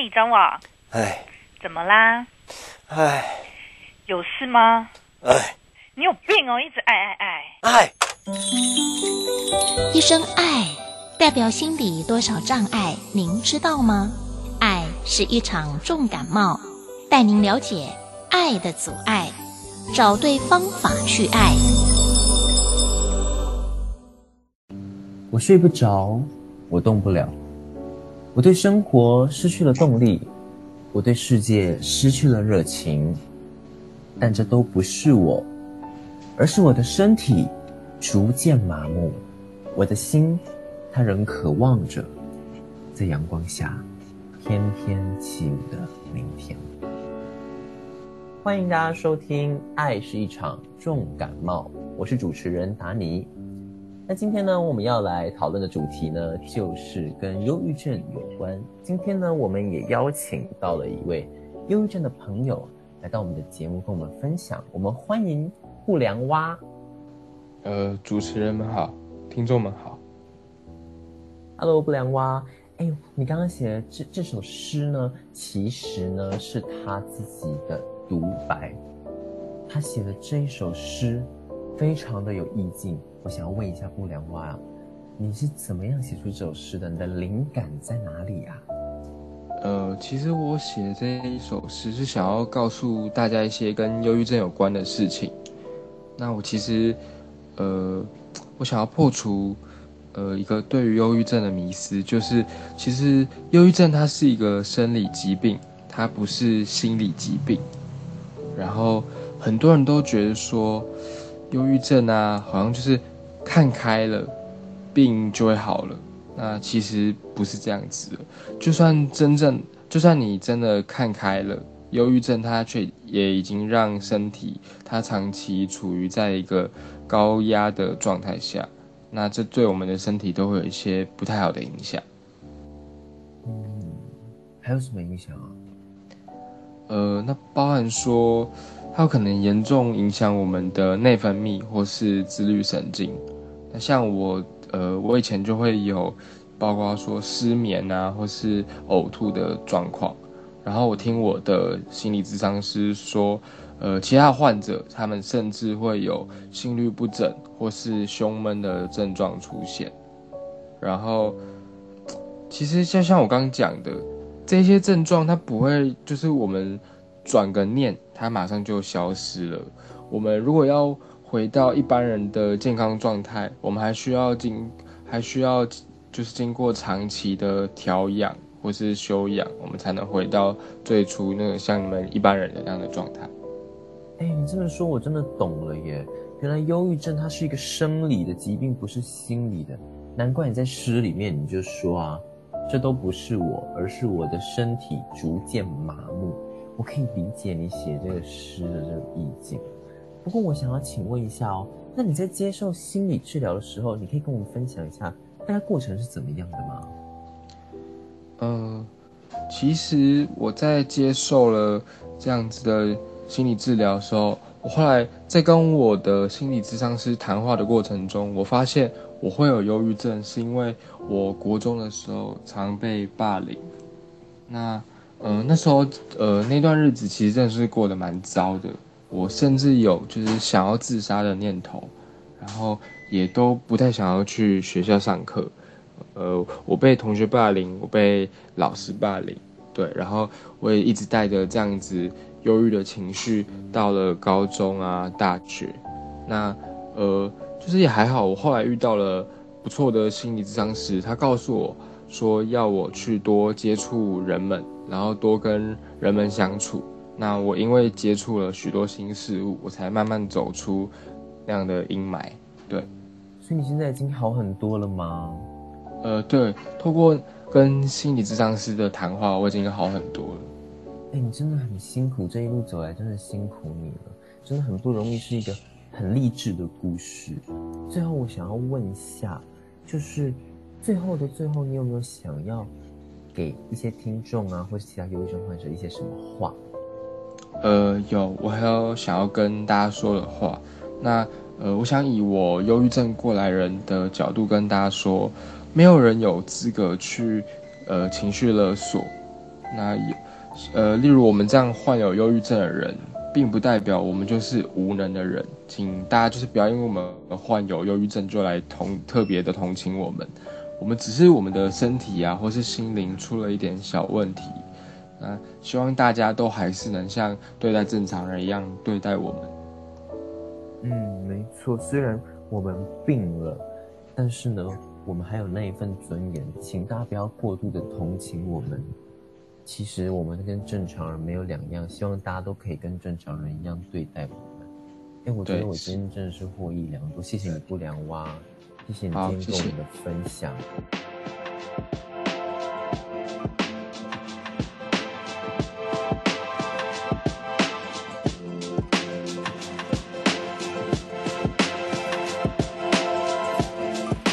嘿，张网，哎，怎么啦？哎，有事吗？哎，你有病哦，一直爱爱爱。哎，一声爱，代表心里多少障碍？您知道吗？爱是一场重感冒，带您了解爱的阻碍，找对方法去爱。我睡不着，我动不了，我对生活失去了动力，我对世界失去了热情，但这都不是我，而是我的身体逐渐麻木，我的心，它仍渴望着在阳光下翩翩起舞的明天。欢迎大家收听《爱是一场重感冒》，我是主持人达尼。那今天呢，我们要来讨论的主题呢，就是跟忧郁症有关。今天呢，我们也邀请到了一位忧郁症的朋友来到我们的节目，跟我们分享。我们欢迎不良蛙。呃，主持人们好，听众们好。Hello，不良蛙。哎，你刚刚写的这这首诗呢，其实呢是他自己的独白。他写的这一首诗，非常的有意境。我想要问一下不良蛙，你是怎么样写出这首诗的？你的灵感在哪里啊？呃，其实我写这一首诗是想要告诉大家一些跟忧郁症有关的事情。那我其实，呃，我想要破除，呃，一个对于忧郁症的迷思，就是其实忧郁症它是一个生理疾病，它不是心理疾病。然后很多人都觉得说，忧郁症啊，好像就是看开了，病就会好了。那其实不是这样子的。就算真正，就算你真的看开了，忧郁症它却也已经让身体它长期处于在一个高压的状态下。那这对我们的身体都会有一些不太好的影响。嗯，还有什么影响啊？呃，那包含说。它可能严重影响我们的内分泌或是自律神经。那像我，呃，我以前就会有，包括说失眠啊，或是呕吐的状况。然后我听我的心理咨商师说，呃，其他患者他们甚至会有心律不整或是胸闷的症状出现。然后，其实就像我刚刚讲的，这些症状它不会就是我们。转个念，它马上就消失了。我们如果要回到一般人的健康状态，我们还需要经，还需要就是经过长期的调养或是休养，我们才能回到最初那个像你们一般人的那样的状态。哎，你这么说，我真的懂了耶！原来忧郁症它是一个生理的疾病，不是心理的。难怪你在诗里面你就说啊，这都不是我，而是我的身体逐渐麻木。我可以理解你写这个诗的这个意境，不过我想要请问一下哦，那你在接受心理治疗的时候，你可以跟我们分享一下大概过程是怎么样的吗？嗯、其实我在接受了这样子的心理治疗的时候，我后来在跟我的心理咨商师谈话的过程中，我发现我会有忧郁症，是因为我国中的时候常被霸凌，那。嗯、呃，那时候，呃，那段日子其实真的是过得蛮糟的。我甚至有就是想要自杀的念头，然后也都不太想要去学校上课。呃，我被同学霸凌，我被老师霸凌，对，然后我也一直带着这样子忧郁的情绪到了高中啊、大学。那呃，就是也还好，我后来遇到了不错的心理咨商师，他告诉我说要我去多接触人们。然后多跟人们相处，那我因为接触了许多新事物，我才慢慢走出那样的阴霾。对，所以你现在已经好很多了吗？呃，对，透过跟心理咨商师的谈话，我已经好很多了。哎，你真的很辛苦，这一路走来真的辛苦你了，真的很不容易，是一个很励志的故事。最后，我想要问一下，就是最后的最后，你有没有想要？给一些听众啊，或是其他忧郁症患者一些什么话？呃，有，我还有想要跟大家说的话。那呃，我想以我忧郁症过来人的角度跟大家说，没有人有资格去呃情绪勒索，那也，呃，例如我们这样患有忧郁症的人，并不代表我们就是无能的人，请大家就是不要因为我们患有忧郁症就来同特别的同情我们。我们只是我们的身体啊，或是心灵出了一点小问题。那希望大家都还是能像对待正常人一样对待我们。嗯，没错。虽然我们病了，但是呢，我们还有那一份尊严，请大家不要过度的同情我们。其实我们跟正常人没有两样，希望大家都可以跟正常人一样对待我们。哎，我觉得我今天真的是获益良多，谢谢你不良蛙。谢谢你今天跟我们的分享。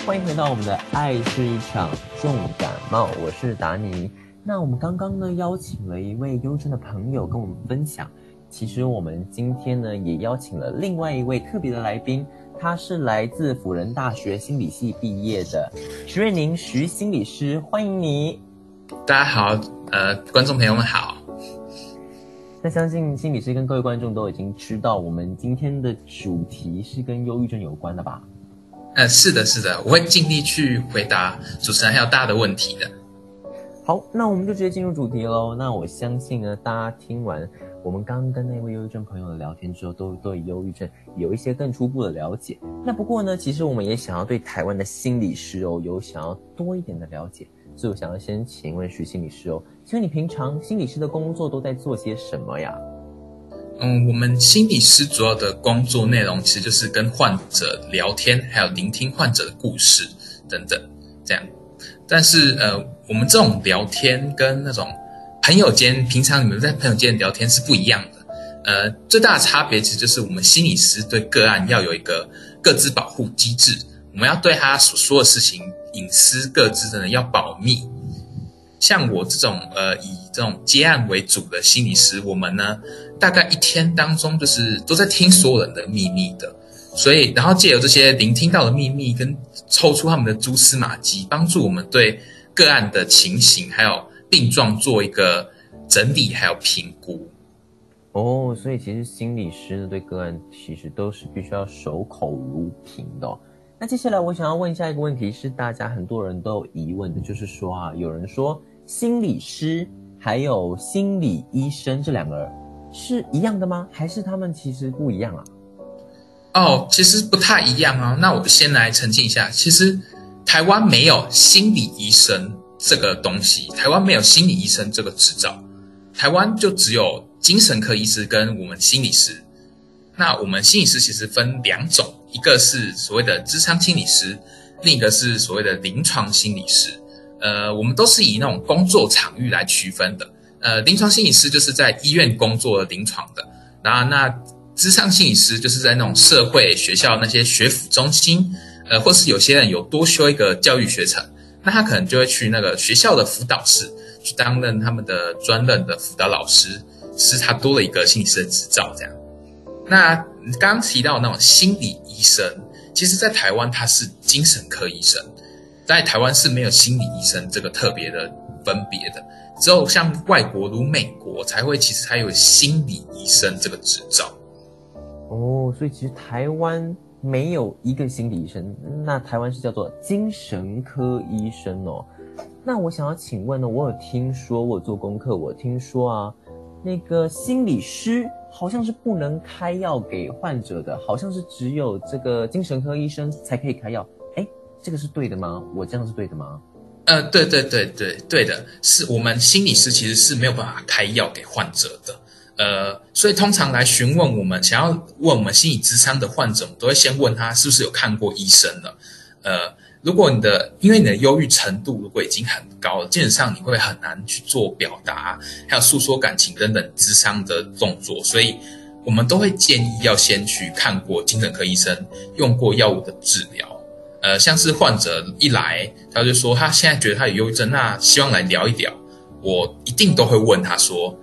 欢迎回到我们的《爱是一场重感冒》，我是达尼。那我们刚刚呢邀请了一位忧郁症的朋友跟我们分享。其实我们今天呢也邀请了另外一位特别的来宾。他是来自辅仁大学心理系毕业的徐瑞宁徐心理师，欢迎你。大家好，呃，观众朋友们好。那相信心理师跟各位观众都已经知道，我们今天的主题是跟忧郁症有关的吧？呃，是的，是的，我会尽力去回答主持人还有大的问题的。好，那我们就直接进入主题喽。那我相信呢，大家听完。我们刚刚跟那位忧郁症朋友的聊天之后，都对忧郁症有一些更初步的了解。那不过呢，其实我们也想要对台湾的心理师哦，有想要多一点的了解。所以我想要先请问徐心理师哦，请问你平常心理师的工作都在做些什么呀？嗯，我们心理师主要的工作内容其实就是跟患者聊天，还有聆听患者的故事等等这样。但是呃，我们这种聊天跟那种。朋友间，平常你们在朋友间聊天是不一样的。呃，最大的差别其实就是我们心理师对个案要有一个各自保护机制，我们要对他所说的事情隐私、各自的要保密。像我这种呃以这种接案为主的心理师，我们呢大概一天当中就是都在听所有人的秘密的，所以然后借由这些聆听到的秘密跟抽出他们的蛛丝马迹，帮助我们对个案的情形还有。病状做一个整理，还有评估。哦，所以其实心理师呢，对个案其实都是必须要守口如瓶的。那接下来我想要问下一个问题，是大家很多人都有疑问的，就是说啊，有人说心理师还有心理医生这两个是一样的吗？还是他们其实不一样啊？哦，其实不太一样啊。那我先来澄清一下，其实台湾没有心理医生。这个东西，台湾没有心理医生这个执照，台湾就只有精神科医师跟我们心理师。那我们心理师其实分两种，一个是所谓的咨商心理师，另一个是所谓的临床心理师。呃，我们都是以那种工作场域来区分的。呃，临床心理师就是在医院工作的临床的，然后那咨商心理师就是在那种社会学校那些学辅中心，呃，或是有些人有多修一个教育学程。那他可能就会去那个学校的辅导室去担任他们的专任的辅导老师，是他多了一个心理师的执照。这样，那刚提到那种心理医生，其实在台湾他是精神科医生，在台湾是没有心理医生这个特别的分别的，只有像外国如美国才会，其实还有心理医生这个执照。哦，所以其实台湾。没有一个心理医生，那台湾是叫做精神科医生哦。那我想要请问呢，我有听说，我做功课，我听说啊，那个心理师好像是不能开药给患者的，好像是只有这个精神科医生才可以开药。诶，这个是对的吗？我这样是对的吗？呃，对对对对对的，是我们心理师其实是没有办法开药给患者的。呃，所以通常来询问我们，想要问我们心理咨商的患者，我们都会先问他是不是有看过医生了。呃，如果你的因为你的忧郁程度如果已经很高了，基本上你会很难去做表达，还有诉说感情等等咨商的动作，所以我们都会建议要先去看过精神科医生，用过药物的治疗。呃，像是患者一来，他就说他现在觉得他有忧郁症，那希望来聊一聊，我一定都会问他说。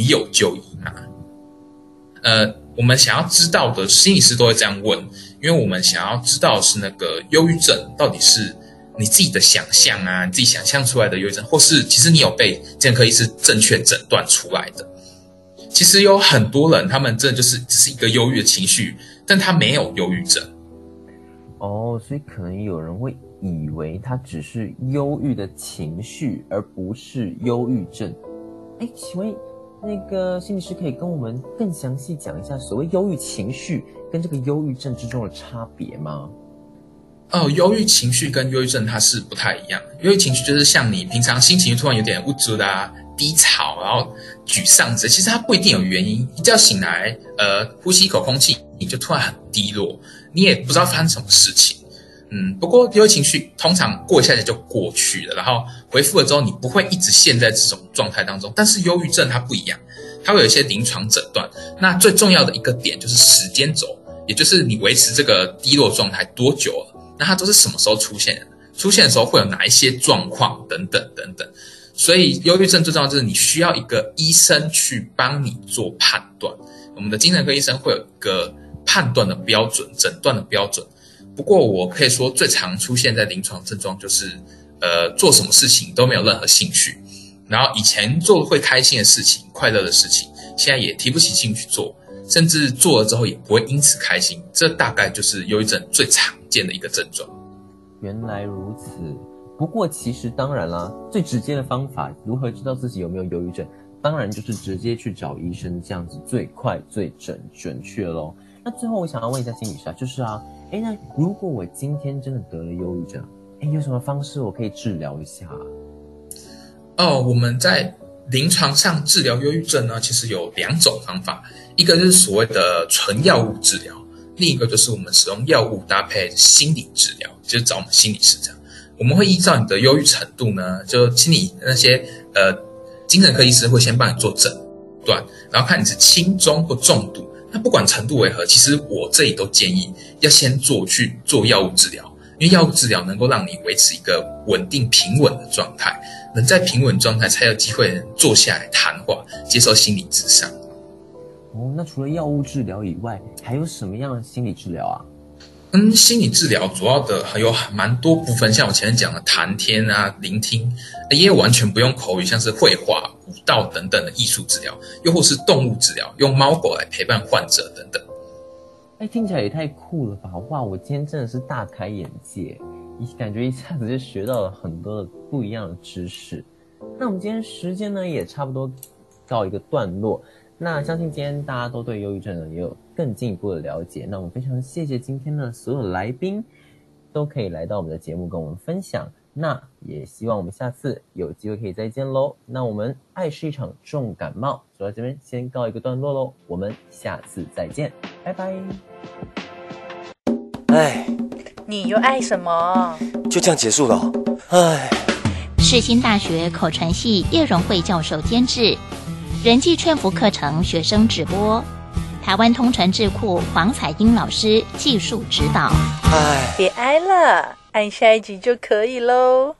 你有就医吗？呃，我们想要知道的心理师都会这样问，因为我们想要知道是那个忧郁症到底是你自己的想象啊，你自己想象出来的忧郁症，或是其实你有被健科医师正确诊断出来的。其实有很多人，他们真的就是只是一个忧郁的情绪，但他没有忧郁症。哦，所以可能有人会以为他只是忧郁的情绪，而不是忧郁症。哎，请问那个心理师可以跟我们更详细讲一下所谓忧郁情绪跟这个忧郁症之中的差别吗？哦，忧郁情绪跟忧郁症它是不太一样。忧郁情绪就是像你平常心情突然有点郁卒啊、低潮，然后沮丧之类，其实它不一定有原因。一觉醒来，呃，呼吸一口空气，你就突然很低落，你也不知道发生什么事情。嗯，不过忧郁情绪通常过一下子就过去了，然后回复了之后，你不会一直陷在这种状态当中。但是忧郁症它不一样，它会有一些临床诊断。那最重要的一个点就是时间轴，也就是你维持这个低落状态多久了。那它都是什么时候出现的？出现的时候会有哪一些状况？等等等等。所以，忧郁症最重要就是你需要一个医生去帮你做判断。我们的精神科医生会有一个判断的标准、诊断的标准。不过，我可以说最常出现在临床症状就是，呃，做什么事情都没有任何兴趣，然后以前做会开心的事情、快乐的事情，现在也提不起兴趣做，甚至做了之后也不会因此开心。这大概就是忧郁症最常见的一个症状。原来如此。不过其实当然啦，最直接的方法，如何知道自己有没有忧郁症？当然就是直接去找医生，这样子最快最准准确喽。那最后我想要问一下心理师啊，就是啊，诶，那如果我今天真的得了忧郁症，诶，有什么方式我可以治疗一下？哦，我们在临床上治疗忧郁症呢，其实有两种方法，一个就是所谓的纯药物治疗。另一个就是我们使用药物搭配心理治疗，就是找我们心理师这样。我们会依照你的忧郁程度呢，就心理那些呃精神科医师会先帮你做诊断，然后看你是轻中或重度。那不管程度为何，其实我这里都建议要先做去做药物治疗，因为药物治疗能够让你维持一个稳定平稳的状态，能在平稳状态才有机会坐下来谈话，接受心理咨商。哦，那除了药物治疗以外，还有什么样的心理治疗啊？嗯，心理治疗主要的还有蛮多部分，像我前面讲的谈天啊、聆听，也有完全不用口语，像是绘画、舞蹈等等的艺术治疗，又或是动物治疗，用猫狗来陪伴患者等等。哎，听起来也太酷了吧！哇，我今天真的是大开眼界，一感觉一下子就学到了很多的不一样的知识。那我们今天时间呢也差不多到一个段落。那相信今天大家都对忧郁症呢也有更进一步的了解。那我们非常谢谢今天的所有来宾都可以来到我们的节目跟我们分享。那也希望我们下次有机会可以再见喽。那我们爱是一场重感冒，走到这边先告一个段落喽。我们下次再见，拜拜。哎，你又爱什么？就这样结束了。哎，世新大学口传系叶荣惠教授监制。人际劝服课程学生直播，台湾通传智库黄彩英老师技术指导。唉，别挨了，按下一集就可以喽。